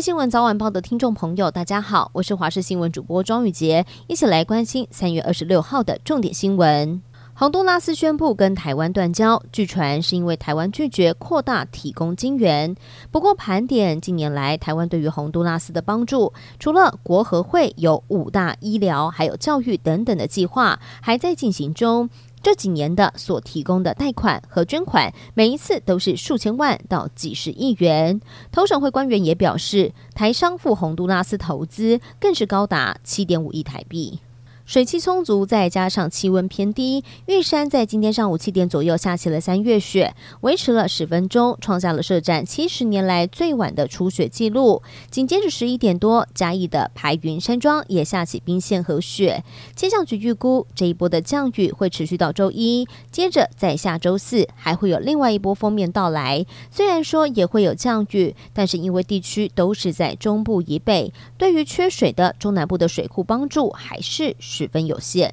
新闻早晚报的听众朋友，大家好，我是华视新闻主播庄宇杰，一起来关心三月二十六号的重点新闻。洪都拉斯宣布跟台湾断交，据传是因为台湾拒绝扩大提供金援。不过盘点近年来台湾对于洪都拉斯的帮助，除了国合会有五大医疗、还有教育等等的计划还在进行中。这几年的所提供的贷款和捐款，每一次都是数千万到几十亿元。投审会官员也表示，台商赴洪都拉斯投资更是高达七点五亿台币。水汽充足，再加上气温偏低，玉山在今天上午七点左右下起了三月雪，维持了十分钟，创下了设站七十年来最晚的初雪记录。紧接着十一点多，嘉义的排云山庄也下起冰线和雪。气象局预估，这一波的降雨会持续到周一，接着在下周四还会有另外一波锋面到来。虽然说也会有降雨，但是因为地区都是在中部以北，对于缺水的中南部的水库帮助还是十分有限。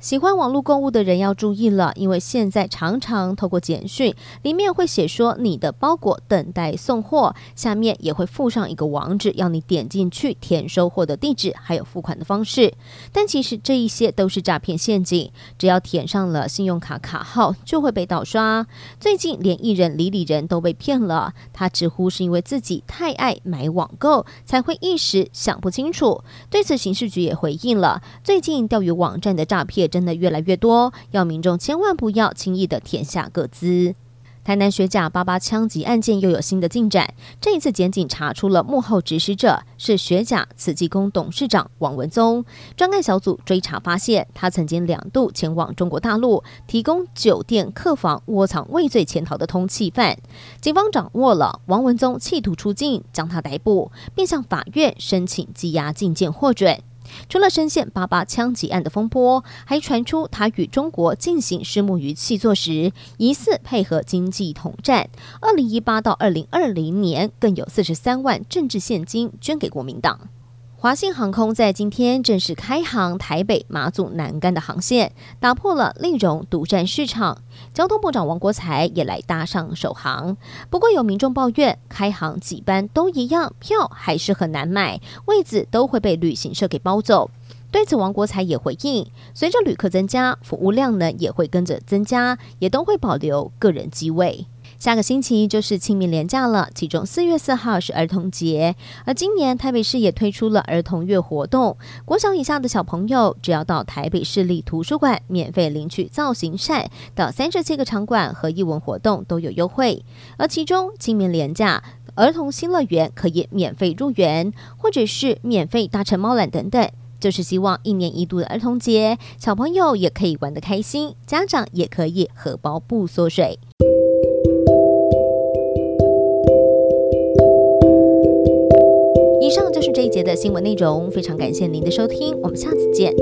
喜欢网络购物的人要注意了，因为现在常常透过简讯，里面会写说你的包裹等待送货，下面也会附上一个网址，要你点进去填收货的地址，还有付款的方式。但其实这一些都是诈骗陷阱，只要填上了信用卡卡号，就会被盗刷。最近连艺人李李仁都被骗了，他直呼是因为自己太爱买网购，才会一时想不清楚。对此，刑事局也回应了，最近钓鱼网站的诈骗。真的越来越多，要民众千万不要轻易的填下个资。台南学甲八八枪击案件又有新的进展，这一次检警查出了幕后指使者是学甲慈济宫董事长王文宗。专案小组追查发现，他曾经两度前往中国大陆，提供酒店客房窝藏畏罪潜逃的通缉犯。警方掌握了王文宗企图出境，将他逮捕，并向法院申请羁押禁见获准。除了深陷八八枪击案的风波，还传出他与中国进行私募鱼契作时，疑似配合经济统战。二零一八到二零二零年，更有四十三万政治现金捐给国民党。华信航空在今天正式开航台北、马祖、南竿的航线，打破了立荣独占市场。交通部长王国材也来搭上首航。不过有民众抱怨，开航几班都一样，票还是很难买，位子都会被旅行社给包走。对此，王国材也回应，随着旅客增加，服务量呢也会跟着增加，也都会保留个人机位。下个星期就是清明连假了，其中四月四号是儿童节，而今年台北市也推出了儿童月活动，国小以下的小朋友只要到台北市立图书馆免费领取造型扇，到三十七个场馆和艺文活动都有优惠，而其中清明连假儿童新乐园可以免费入园，或者是免费搭乘猫缆等等，就是希望一年一度的儿童节，小朋友也可以玩得开心，家长也可以荷包不缩水。这一节的新闻内容，非常感谢您的收听，我们下次见。